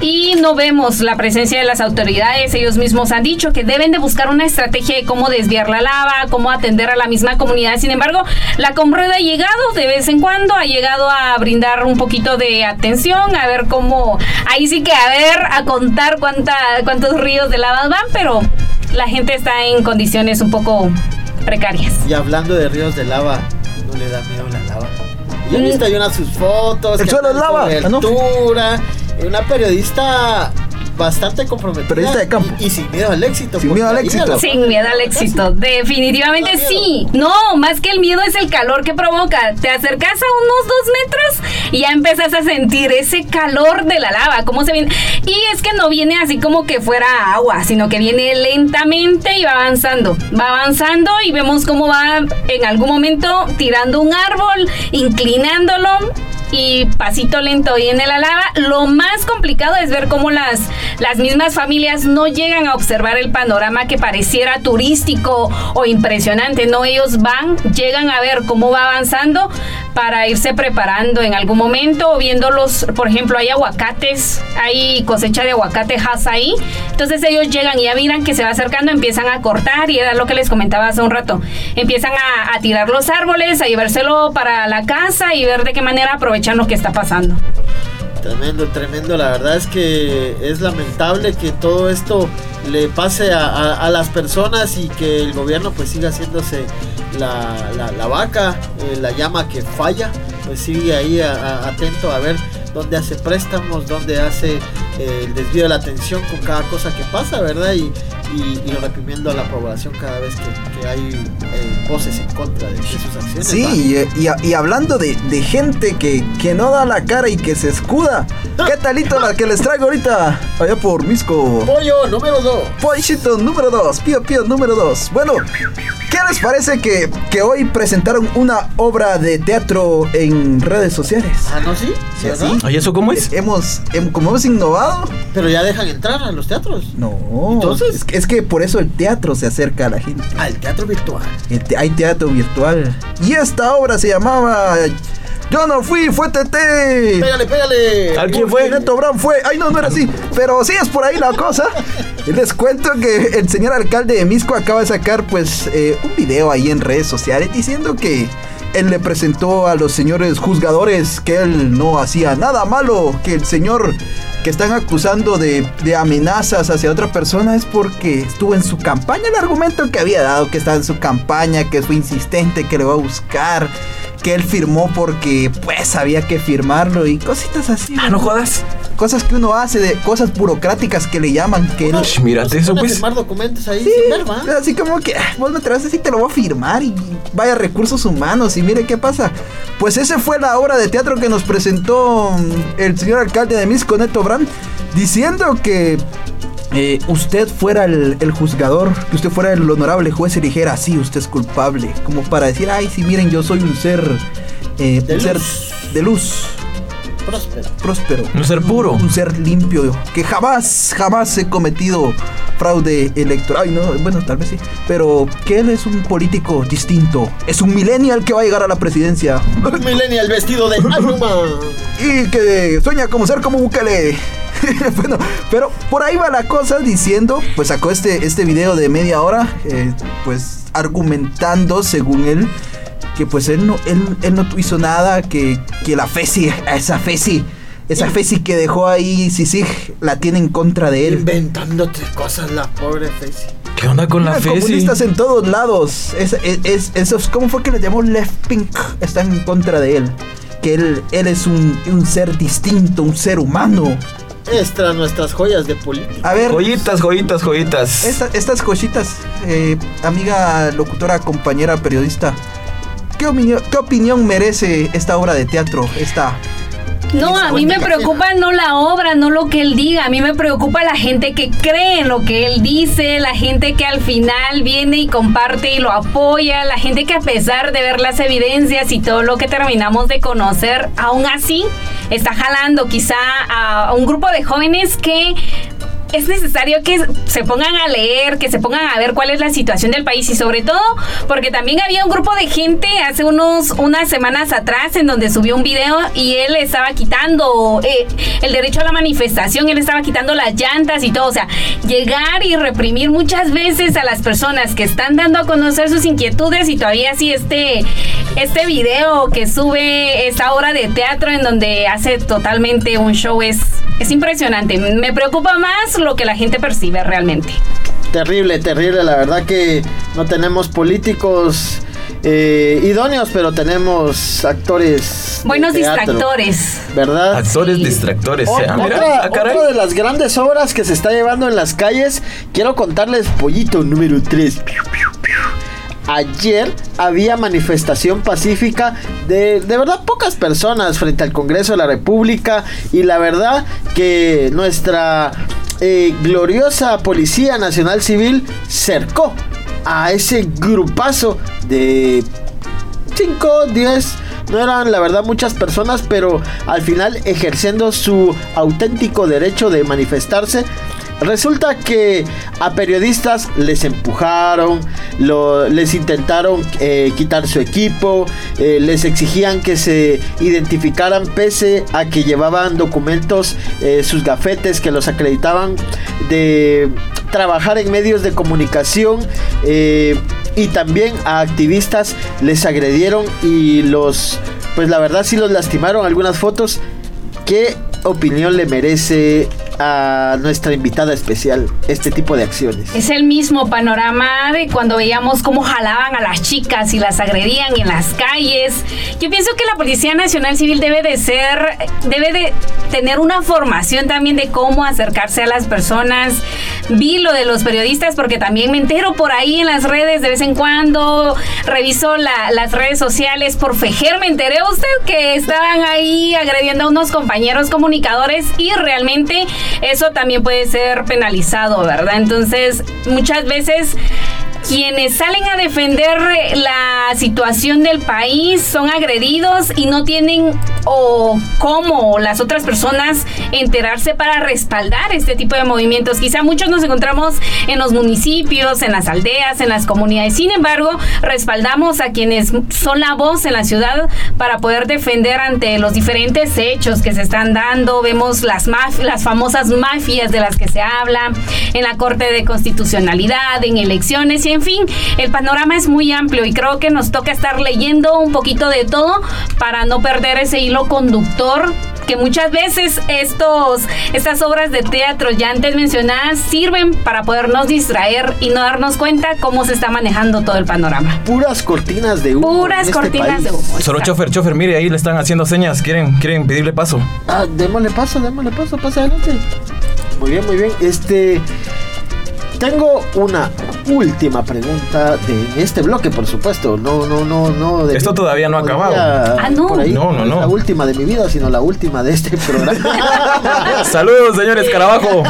y no vemos la presencia de las autoridades. Ellos mismos han dicho que deben de buscar una estrategia de cómo desviar la lava, cómo atender a la misma comunidad. Sin embargo, la Comred ha llegado de vez en cuando, ha llegado a brindar un poquito de atención, a ver cómo, ahí sí que a ver, a contar cuánta, cuántos ríos de lava van, pero la gente está en condiciones un poco precarias. Y hablando de ríos de lava, ¿no le da miedo la lava? Ya Mm. viste, hay unas sus fotos. El suelo es lava, ¿ah, Una periodista bastante comprometida. Periodista de campo. Y, y sin miedo al éxito. Sin porque miedo al éxito. Sin miedo al éxito, definitivamente sí. No, más que el miedo es el calor que provoca. Te acercas a unos dos metros y ya empiezas a sentir ese calor de la lava, cómo se viene. Y es que no viene así como que fuera agua, sino que viene lentamente y va avanzando. Va avanzando y vemos cómo va en algún momento tirando un árbol, inclinándolo y pasito lento viene la lava. Lo más complicado es ver cómo las, las mismas familias no llegan a observar el panorama que pareciera turístico o impresionante. No, ellos van, llegan a ver cómo va avanzando para irse preparando en algún momento o viendo los, por ejemplo, hay aguacates, hay cosecha de aguacatejas ahí. Entonces ellos llegan y ya miran que se va acercando, empiezan a cortar y era lo que les comentaba hace un rato. Empiezan a, a tirar los árboles, a llevárselo para la casa y ver de qué manera lo que está pasando. Tremendo, tremendo. La verdad es que es lamentable que todo esto le pase a, las personas y que el gobierno pues siga haciéndose la, la- vaca, eh, la llama que falla, pues sigue ahí atento a ver dónde hace préstamos, dónde hace eh, el desvío de la atención con cada cosa que pasa, ¿verdad? Y, y- y reprimiendo a la población cada vez que, que hay eh, voces en contra de, de sus acciones. Sí, y, y- y hablando de, de gente que, que no da la cara y que se escuda, ¿qué talito la que les traigo ahorita? Allá por Misco. Pollo número 2. Pollito número 2, Pío Pío número 2. Bueno, ¿qué les parece que, que hoy presentaron una obra de teatro en redes sociales? Ah, ¿no? Sí, Sí, así. ¿Y eso cómo es? Hemos, hem- como hemos innovado. Pero ya dejan entrar a los teatros. No, Entonces- es, que- es que por eso el teatro se acerca a la gente. Ah, el teatro virtual. El te- hay teatro virtual. Y esta obra se llamaba Yo no fui, fue Tete. Pégale, pégale. ¿Al quién fue? Neto Brown fue. Ay, no, no era así. Pero sí es por ahí la cosa. Les cuento que el señor alcalde de Misco acaba de sacar, pues, eh, un video ahí en redes sociales diciendo que él le presentó a los señores juzgadores que él no hacía nada malo, que el señor que están acusando de, de amenazas hacia otra persona es porque estuvo en su campaña. El argumento que había dado que estaba en su campaña, que fue insistente, que le va a buscar, que él firmó porque pues había que firmarlo y cositas así. Ah, no jodas. cosas que uno hace, de cosas burocráticas que le llaman. Que él- mírate eso, pues. firmar documentos ahí Sí, sin ver, ¿va? así como que ah, vos me traes así te lo voy a firmar y vaya recursos humanos y mire qué pasa. Pues ese fue la obra de teatro que nos presentó mm, el señor alcalde de Misco, Neto Brand, diciendo que eh, usted fuera el, el juzgador, que usted fuera el honorable juez y dijera, sí, usted es culpable, como para decir, ay, sí, miren, yo soy un ser, eh, De un ser de luz, Próspero. próspero. Un ser puro. Un ser limpio, que jamás, jamás he cometido fraude electoral. Ay, no, bueno, tal vez sí. Pero que él es un político distinto. Es un millennial que va a llegar a la presidencia. Un millennial vestido de Anuma. y que sueña como ser como Bukele. bueno, pero por ahí va la cosa diciendo, pues sacó este, este video de media hora, eh, pues argumentando según él que pues él no, él, él no hizo nada, que, que la FESI, esa FESI, esa FESI que dejó ahí Sisig, la tiene en contra de él. Inventándote cosas, la pobre Fesi. ¿Qué onda con la Mira, FESI? comunistas en todos lados. Es, es, es- esos, ¿Cómo fue que le llamó Left Pink? Están en contra de él. Que él, él es un, un ser distinto, un ser humano. Extra nuestras joyas de política. A ver, Joyitas, joyitas, joyitas. esta- estas cositas, eh, amiga locutora, compañera periodista, ¿qué opinión, ¿qué opinión merece esta obra de teatro? Esta. No, a mí me preocupa no la obra, no lo que él diga. A mí me preocupa la gente que cree en lo que él dice, la gente que al final viene y comparte y lo apoya, la gente que a pesar de ver las evidencias y todo lo que terminamos de conocer, aún así está jalando quizá a un grupo de jóvenes que es necesario que se pongan a leer, que se pongan a ver cuál es la situación del país y sobre todo porque también había un grupo de gente hace unos unas semanas atrás en donde subió un video y él estaba quitando eh, el derecho a la manifestación, él estaba quitando las llantas y todo, o sea, llegar y reprimir muchas veces a las personas que están dando a conocer sus inquietudes y todavía sí este este video que sube esta obra de teatro en donde hace totalmente un show es es impresionante. Me preocupa más lo que la gente percibe realmente. Terrible, terrible. La verdad que no tenemos políticos eh, idóneos, pero tenemos actores. Buenos teatro, distractores. ¿Verdad? Actores distractores. o- eh. Ah, mira, otra, ah, caray. otra de las grandes obras que se está llevando en las calles, quiero contarles Pollito número 3. Ayer había manifestación pacífica de, de verdad pocas personas frente al Congreso de la República y la verdad que nuestra eh, gloriosa Policía Nacional Civil cercó a ese grupazo de 5, 10, no eran la verdad muchas personas, pero al final ejerciendo su auténtico derecho de manifestarse. Resulta que a periodistas les empujaron, les intentaron eh, quitar su equipo, eh, les exigían que se identificaran pese a que llevaban documentos, eh, sus gafetes que los acreditaban de trabajar en medios de comunicación y también a activistas les agredieron y los, pues la verdad sí los lastimaron algunas fotos. ¿Qué opinión le merece a nuestra invitada especial este tipo de acciones? Es el mismo panorama de cuando veíamos cómo jalaban a las chicas y las agredían en las calles. Yo pienso que la Policía Nacional Civil debe de ser, debe de tener una formación también de cómo acercarse a las personas. Vi lo de los periodistas porque también me entero por ahí en las redes de vez en cuando. Reviso la- las redes sociales por Fejer. Me enteré usted que estaban ahí agrediendo a unos compañeros comunicadores y realmente eso también puede ser penalizado, ¿verdad? Entonces, muchas veces quienes salen a defender la situación del país son agredidos y no tienen o cómo las otras personas enterarse para respaldar este tipo de movimientos. Quizá muchos nos encontramos en los municipios, en las aldeas, en las comunidades. Sin embargo, respaldamos a quienes son la voz en la ciudad para poder defender ante los diferentes hechos que se están dando. Vemos las, maf- las famosas mafias de las que se habla en la Corte de Constitucionalidad, en elecciones y en fin, el panorama es muy amplio y creo que nos toca estar leyendo un poquito de todo para no perder ese hilo conductor que muchas veces estos, estas obras de teatro ya antes mencionadas sirven para podernos distraer y no darnos cuenta cómo se está manejando todo el panorama. Puras cortinas de humo. Puras en este cortinas país. de humo. Solo chofer, chofer, mire, ahí le están haciendo señas. ¿Quieren, quieren pedirle paso? Ah, démosle paso, démosle paso, pasa adelante. Muy bien, muy bien. Este. Tengo una última pregunta de este bloque, por supuesto. No, no, no, no. de- Esto todavía no ha acabado. Ah, no. por ahí. No, no, es no. la última de mi vida, sino la última de este programa. Saludos, señor Escarabajo.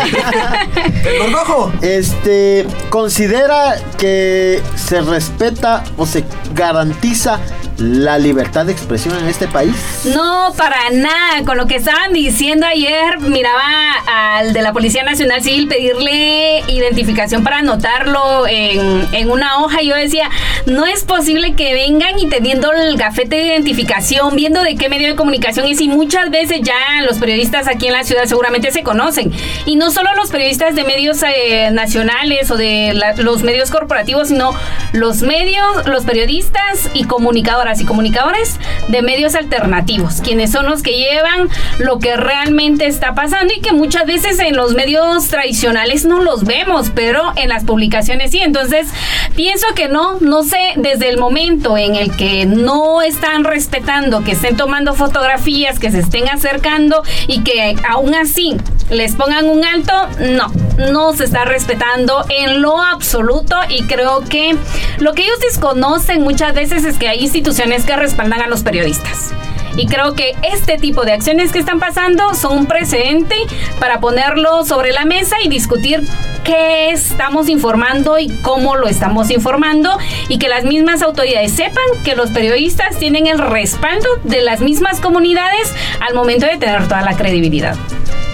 ¡El gorgojo! Este, considera que se respeta o se garantiza la libertad de expresión en este país. No, para nada. Con lo que estaban diciendo ayer, miraba al de la Policía Nacional Civil pedirle identificación para anotarlo en, en una hoja. Yo decía, no es posible que vengan y teniendo el gafete de identificación, viendo de qué medio de comunicación es. Y muchas veces ya los periodistas aquí en la ciudad seguramente se conocen. Y no solo los periodistas de medios eh, nacionales o de los medios corporativos, sino los medios, los periodistas y comunicadoras y comunicadores de medios alternativos, quienes son los que llevan lo que realmente está pasando y que muchas veces en los medios tradicionales no los vemos, pero en las publicaciones sí. Entonces, pienso que no, no sé, desde el momento en el que no están respetando, que estén tomando fotografías, que se estén acercando y que aún así les pongan un alto, no, no se está respetando en lo absoluto y creo que lo que ellos desconocen muchas veces es que hay instituciones que respaldan a los periodistas. Y creo que este tipo de acciones que están pasando son un precedente para ponerlo sobre la mesa y discutir qué estamos informando y cómo lo estamos informando y que las mismas autoridades sepan que los periodistas tienen el respaldo de las mismas comunidades al momento de tener toda la credibilidad.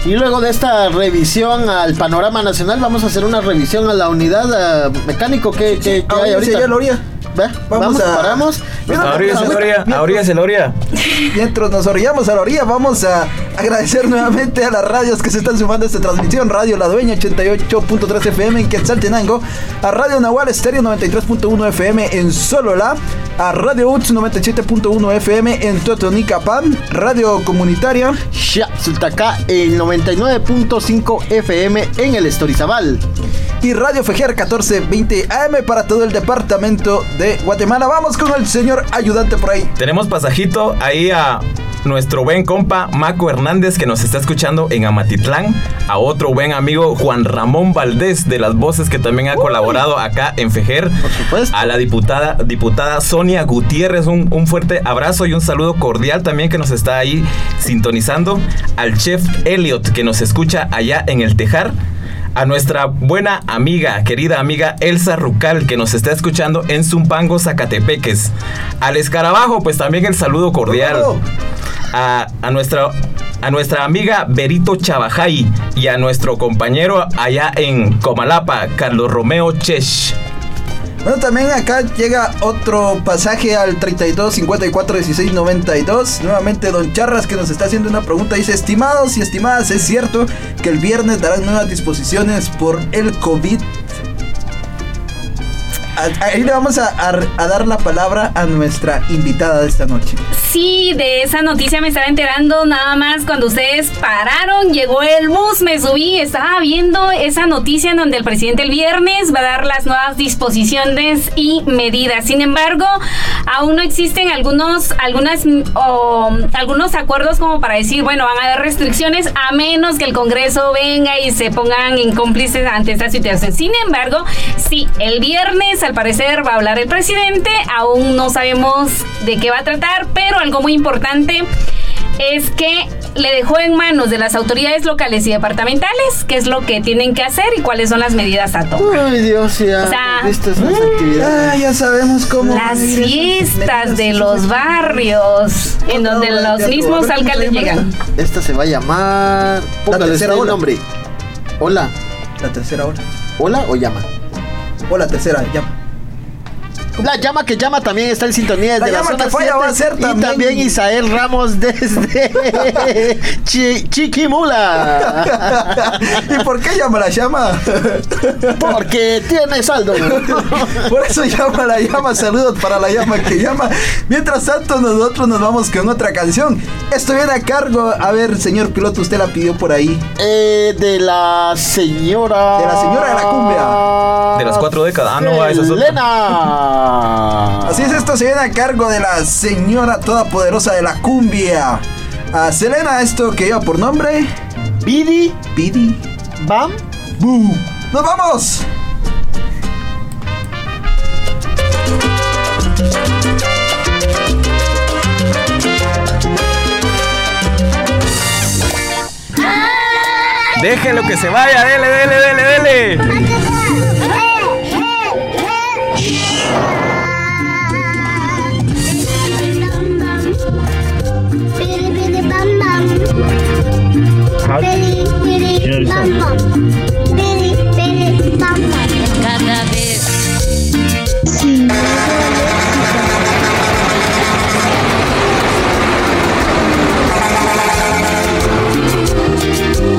Y luego de esta revisión al panorama nacional, vamos a hacer una revisión a la unidad eh, mecánico. Que, que, que hay Ahorita Ve, Vamos, a- paramos. A orilla, a la orilla, a orilla, a la orilla. Mientras nos orillamos a la orilla, vamos a agradecer nuevamente a las radios que se están sumando a esta transmisión. Radio La Dueña 88.3 FM en Quetzaltenango, a Radio Nahual Estéreo 93.1 FM en Solola, a Radio UTS 97.1 FM en Totonicapán, Radio Comunitaria. Sultacá el 99.5 FM en el Estorizabal. Y Radio Fejer 1420 AM para todo el departamento de Guatemala. Vamos con el señor ayudante por ahí. Tenemos pasajito ahí a nuestro buen compa Maco Hernández que nos está escuchando en Amatitlán, a otro buen amigo Juan Ramón Valdés de las voces que también ha colaborado acá en Fejer, a la diputada, diputada Sonia Gutiérrez, un, un fuerte abrazo y un saludo cordial también que nos está ahí sintonizando, al chef Elliot que nos escucha allá en el Tejar. A nuestra buena amiga, querida amiga Elsa Rucal, que nos está escuchando en Zumpango, Zacatepeques. Al escarabajo, pues también el saludo cordial. A, a nuestra, a nuestra amiga Berito Chabajay y a nuestro compañero allá en Comalapa, Carlos Romeo Chesh. Bueno, también acá llega otro pasaje al 32 54 16 92. Nuevamente, Don Charras que nos está haciendo una pregunta. Dice: Estimados y estimadas, ¿es cierto que el viernes darán nuevas disposiciones por el COVID? Ahí le vamos a, a- dar la palabra a nuestra invitada de esta noche. Sí, de esa noticia me estaba enterando nada más cuando ustedes pararon, llegó el bus, me subí, estaba viendo esa noticia en donde el presidente el viernes va a dar las nuevas disposiciones y medidas. Sin embargo, aún no existen algunos, algunas, mm, o, algunos acuerdos como para decir, bueno, van a haber restricciones a menos que el Congreso venga y se pongan en cómplices ante esta situación. Sin embargo, sí, el viernes al parecer va a hablar el presidente, aún no sabemos de qué va a tratar, pero algo muy importante es que le dejó en manos de las autoridades locales y departamentales qué es lo que tienen que hacer y cuáles son las medidas a tomar. Ay, Dios, ya. O sea, ¿viste esas actividades? Ah, ya sabemos cómo. Las fiestas de los barrios en donde los mismos A ver, ¿cómo se alcaldes llegan. Esta se va a llamar. Póngale el nombre. Hola. La tercera hora. ¿Hola o llama? O la tercera, ya. La llama que llama también está en sintonía La desde la, llama zona que falla 7, va a ser y también- también Isael Ramos desde Chi- Chiquimula. ¿Y por qué llama la llama? Porque tiene saldo. Por eso llama la llama. Saludos para la llama que llama. Mientras tanto, nosotros nos vamos con otra canción. Esto viene a cargo. A ver, señor piloto, usted la pidió por ahí. Eh, de la señora. De la señora de la cumbia. De las cuatro décadas. Ah, no, esa es otra. Así es, esto se viene a cargo de la señora todopoderosa de la cumbia. A Selena, esto que lleva por nombre. Bidi. Bidi. Bam. Boo. ¡Nos vamos! Déjelo que se vaya, dele, dele, dele, dele. Cada vez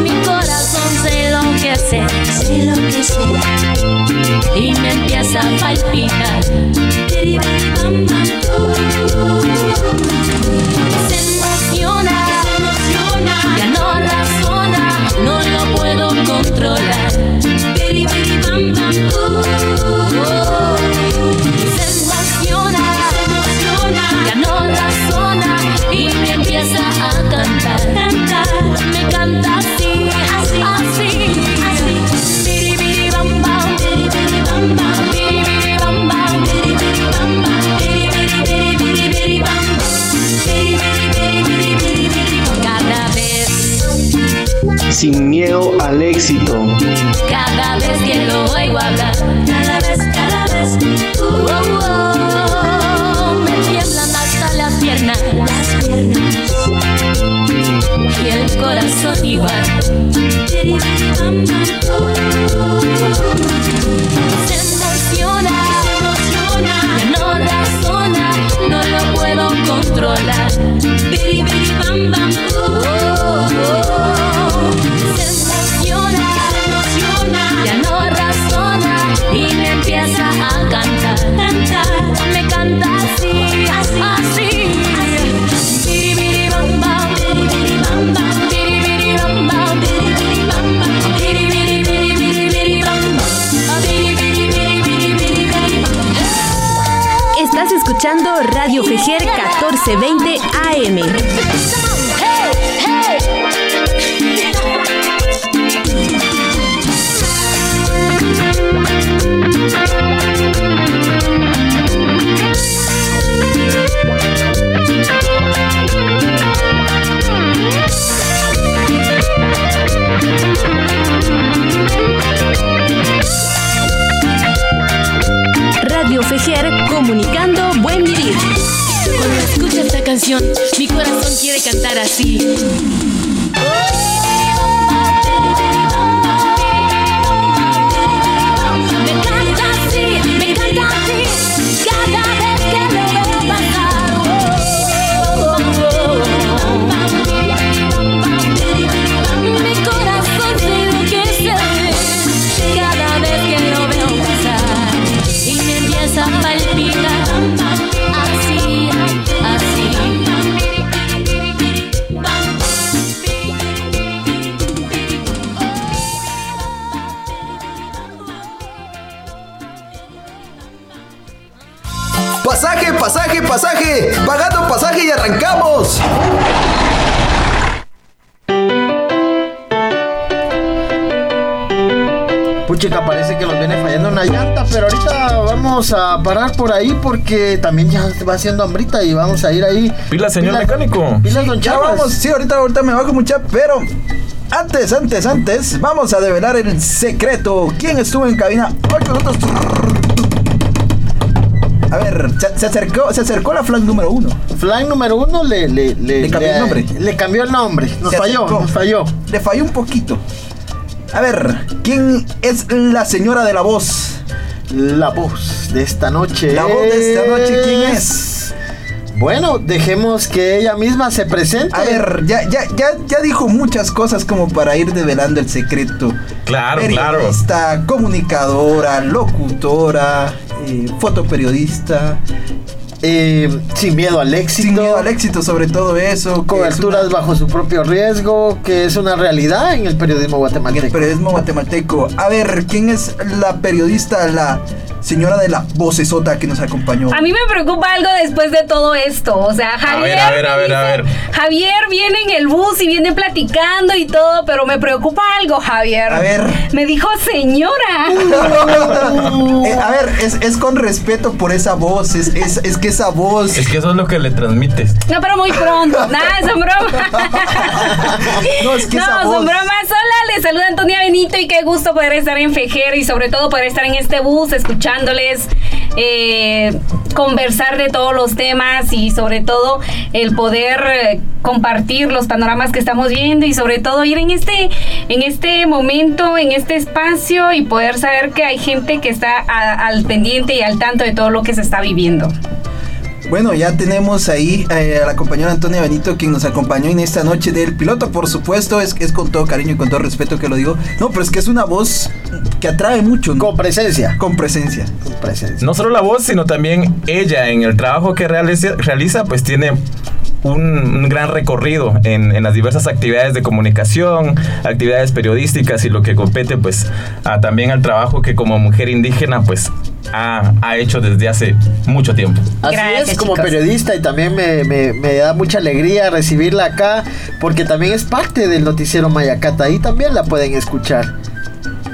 mi corazón se enloquece, se enloquece y me empieza a palpitar. Controlar. 1420 AM. Vamos a parar por ahí porque también ya va haciendo hambrita y vamos a ir ahí. Pila, señor Pilas- mecánico. Pilas, don Ya Charles. vamos, sí, ahorita, ahorita me bajo mucha, pero antes, antes, antes, vamos a develar el secreto. ¿Quién estuvo en cabina? Hoy con nosotros. A ver, se, se acercó, se acercó la flag número uno. Flag número uno le, le, le, Le cambió el nombre. Le cambió el nombre. Nos Se falló, acercó. nos falló. Le falló un poquito. A ver, ¿quién es la señora de la voz? La voz de esta noche. La voz de esta noche, ¿quién es? Bueno, dejemos que ella misma se presente. A ver, ya, ya, ya, ya dijo muchas cosas como para ir develando el secreto. Claro, claro. Periodista, comunicadora, locutora, eh, fotoperiodista. Eh, sin miedo al éxito. Sin miedo al éxito, sobre todo eso. Coberturas es una- bajo su propio riesgo, que es una realidad en el periodismo guatemalteco. periodismo guatemalteco. A ver, ¿quién es la periodista, la señora de la vocesota que nos acompañó? A mí me preocupa algo después de todo esto. O sea, Javier. a ver, a ver, a ver. Javier viene en el bus y viene platicando y todo, pero me preocupa algo, Javier. A ver. Me dijo señora. Eh, a ver, es, es con respeto por esa voz, es, es, es que esa voz... Es que eso es lo que le transmites. No, pero muy pronto. Nada, son bromas. No, es que esa No, voz- son bromas. Les saluda Antonia Benito y qué gusto poder estar en Fejer y sobre todo poder estar en este bus escuchándoles, eh, conversar de todos los temas y sobre todo el poder eh, compartir los panoramas que estamos viendo y sobre todo ir en este, en este momento, en este espacio y poder saber que hay gente que está a- al pendiente y al tanto de todo lo que se está viviendo. Bueno, ya tenemos ahí eh, a la compañera Antonia Benito quien nos acompañó en esta noche del piloto, por supuesto, es, es con todo cariño y con todo respeto que lo digo. No, pero es que es una voz que atrae mucho. ¿no? Con presencia. Con presencia. Con presencia. No solo la voz, sino también ella en el trabajo que realiza, realiza pues tiene un, un gran recorrido en, en las diversas actividades de comunicación, actividades periodísticas y lo que compete pues a- también al trabajo que como mujer indígena pues ha, ha hecho desde hace mucho tiempo. Así Gracias, es, como chicos. periodista y también me, me- me da mucha alegría recibirla acá porque también es parte del noticiero Mayacata. Ahí también la pueden escuchar.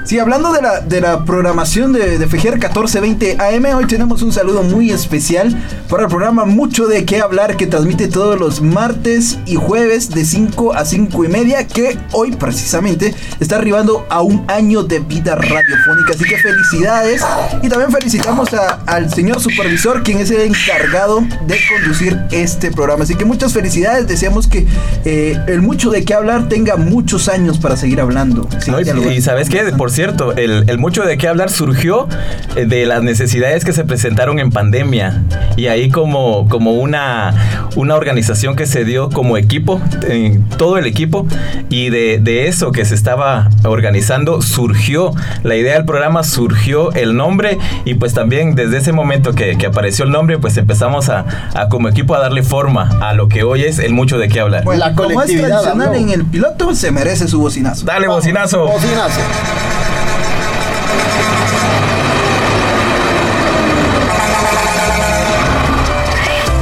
Sí, hablando de la, de la programación de, de Fejer 1420 AM, hoy tenemos un saludo muy especial para el programa Mucho de qué hablar que transmite todos los martes y jueves de 5 a 5 y media, que hoy precisamente está arribando a un año de vida radiofónica. Así que felicidades y también felicitamos a- al señor supervisor, quien es el encargado de conducir este programa. Así que muchas felicidades, deseamos que eh, el Mucho de qué hablar tenga muchos años para seguir hablando. Sí, No, y, y sabes qué, por cierto, el, el mucho de qué hablar surgió eh, de las necesidades que se presentaron en pandemia y ahí como, como una, una organización que se dio como equipo, eh, todo el equipo, y de, de eso que se estaba organizando surgió la idea del programa, surgió el nombre y pues también desde ese momento que, que apareció el nombre pues empezamos a, a como equipo a darle forma a lo que hoy es el mucho de qué hablar. Bueno, La como es colectividad tradicional habló. en el piloto, se merece su bocinazo. Dale, bocinazo. Bocinazo.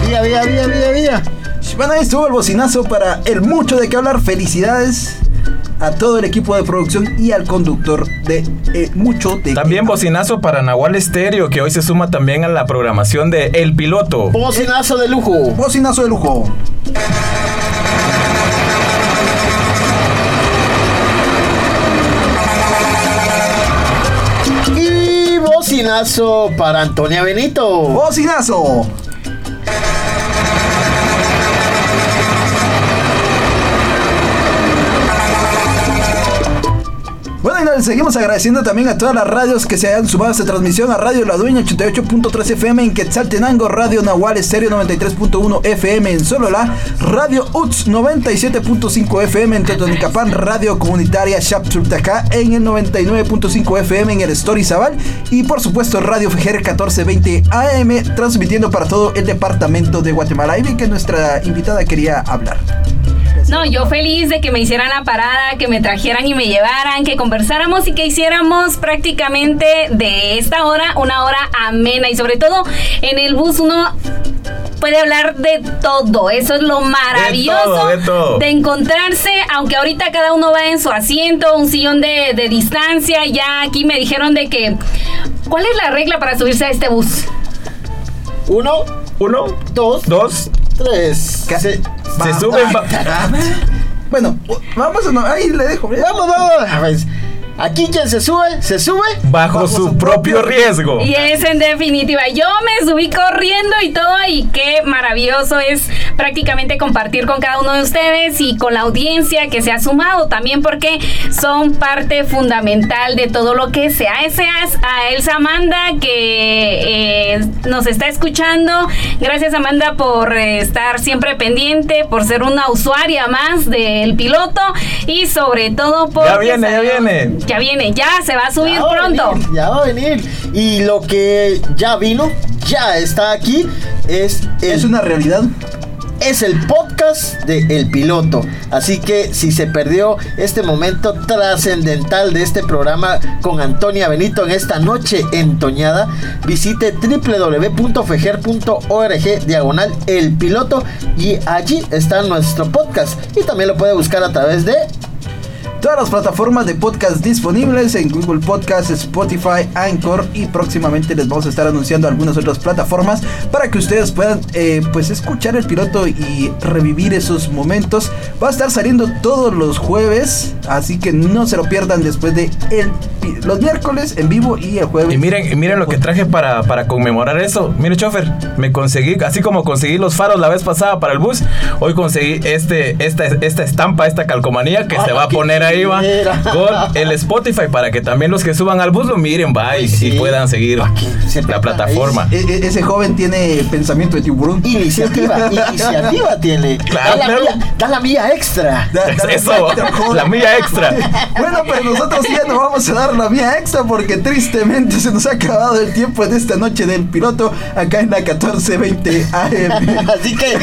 Vía, vía, vía, vía, vía. Bueno, ahí estuvo el bocinazo para el mucho de qué hablar. Felicidades a todo el equipo de producción y al conductor de eh, mucho de También bocinazo para Nahual Estéreo, que hoy se suma también a la programación de El Piloto. Bocinazo de lujo. Bocinazo de lujo. Bocinazo para Antonia Benito. Bocinazo. Bueno, y seguimos agradeciendo también a todas las radios que se hayan sumado a esta transmisión, a Radio La Dueña 88.3 FM en Quetzaltenango, Radio Nahual Estéreo 93.1 FM en Solola, Radio UTS 97.5 FM en Totonicapán, Radio Comunitaria Chapchultacá en el 99.5 FM en el Story Zabal y por supuesto Radio Fejer 1420 AM transmitiendo para todo el departamento de Guatemala. Ahí vi que nuestra invitada quería hablar. No, yo feliz de que me hicieran la parada, que me trajeran y me llevaran, que conversáramos y que hiciéramos prácticamente de esta hora una hora amena y sobre todo en el bus uno puede hablar de todo. Eso es lo maravilloso todo, de todo. de encontrarse, aunque ahorita cada uno va en su asiento, un sillón de, de distancia. Ya aquí me dijeron de que, ¿cuál es la regla para subirse a este bus? Uno, Uno, dos, dos, tres. Se, se suben. Bueno, vamos a no, ahí le dejo. Vamos, vamos. Aquí quien se sube, se sube Bajo, su, propio riesgo. Y es en definitiva, yo me subí corriendo y todo y qué maravilloso es prácticamente compartir con cada uno de ustedes y con la audiencia que se ha sumado también porque son parte fundamental de todo lo que sea. Ese es a Elsa Amanda que eh, nos está escuchando. Gracias Amanda por eh, estar siempre pendiente, por ser una usuaria más del piloto y sobre todo por... Ya viene, ya viene. Ya viene, ya se va a subir Ya va a pronto. venir, ya va a venir. Y lo que ya vino, ya está aquí, es... Es una realidad. Es el podcast de El Piloto. Así que si se perdió este momento trascendental de este programa con Antonia Benito en esta noche entoñada, visite www.fejer.org diagonal El Piloto y allí está nuestro podcast. Y también lo puede buscar a través de Todas las plataformas de podcast disponibles en Google Podcast, Spotify, Anchor y próximamente les vamos a estar anunciando algunas otras plataformas para que ustedes puedan eh, pues escuchar el piloto y revivir esos momentos. Va a estar saliendo todos los jueves, así que no se lo pierdan después de el, los miércoles en vivo y el jueves. Y miren, y miren lo que traje para, para conmemorar eso. Mire, chofer, me conseguí, así como conseguí los faros la vez pasada para el bus, hoy conseguí este, esta, esta estampa, esta calcomanía que se va a poner ahí, va, con el Spotify para que también los que suban al bus lo miren, va, y, y puedan seguir la plataforma. E- ese joven tiene pensamiento de tiburón. Iniciativa, iniciativa tiene. Claro, da, la claro. Milla, da la milla extra. Da- da- Eso, la milla extra. Bueno, pero nosotros ya no vamos a dar la mía extra porque tristemente se nos ha acabado el tiempo de esta noche del piloto acá en la 1420 AM. Así que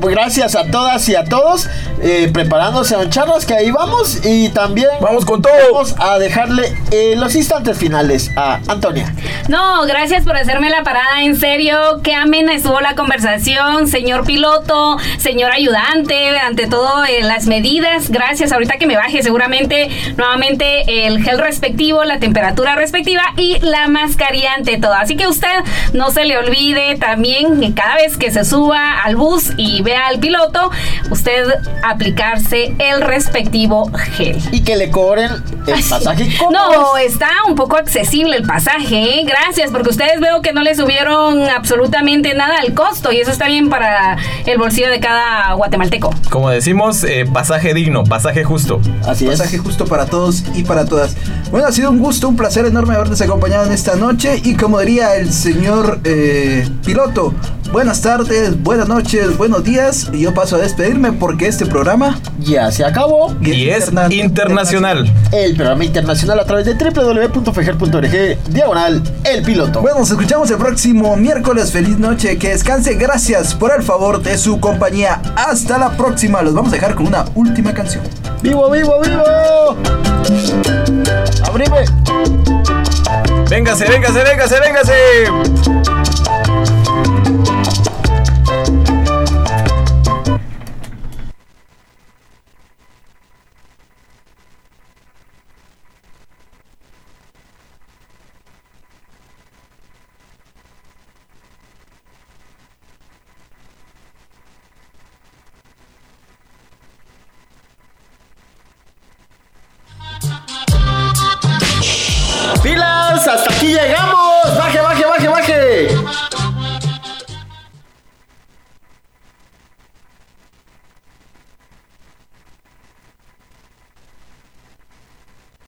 pues, gracias a todas y a todos eh, preparándose a charlas que ahí vamos y también vamos con todo. Vamos a dejarle eh, los instantes finales a Antonia. No, gracias por hacerme la parada, en serio, qué amena estuvo la conversación, señor piloto, señor ayudante, ante todo eh, las medidas, gracias, ahorita que me baje seguramente nuevamente el gel respectivo, la temperatura respectiva y la mascarilla ante todo, así que usted no se le olvide también que cada vez que se suba al bus y vea al piloto, usted aplicarse el respectivo gel. Y que le cobren el pasaje. ¿Cómo No, está un poco accesible el pasaje, ¿eh? gracias, porque ustedes veo que no le subieron absolutamente nada al costo y eso está bien para el bolsillo de cada guatemalteco. Como decimos, eh, pasaje digno, pasaje justo. Así Pasaje justo para todos y para todas. Bueno, ha sido un gusto, un placer enorme haberles acompañado en esta noche y como diría el señor eh, piloto, buenas tardes, buenas noches, buenos días y yo paso a despedirme porque este programa ya se acabó Y es internacional. El programa internacional a través de www.fejer.org diagonal El Piloto. Bueno, nos escuchamos el próximo miércoles. Feliz noche, que descanse. Gracias por el favor de su compañía. Hasta la próxima. Los vamos a dejar con una última canción. ¡Vivo, vivo, vivo! ¡Abrime! Véngase, véngase, véngase, véngase.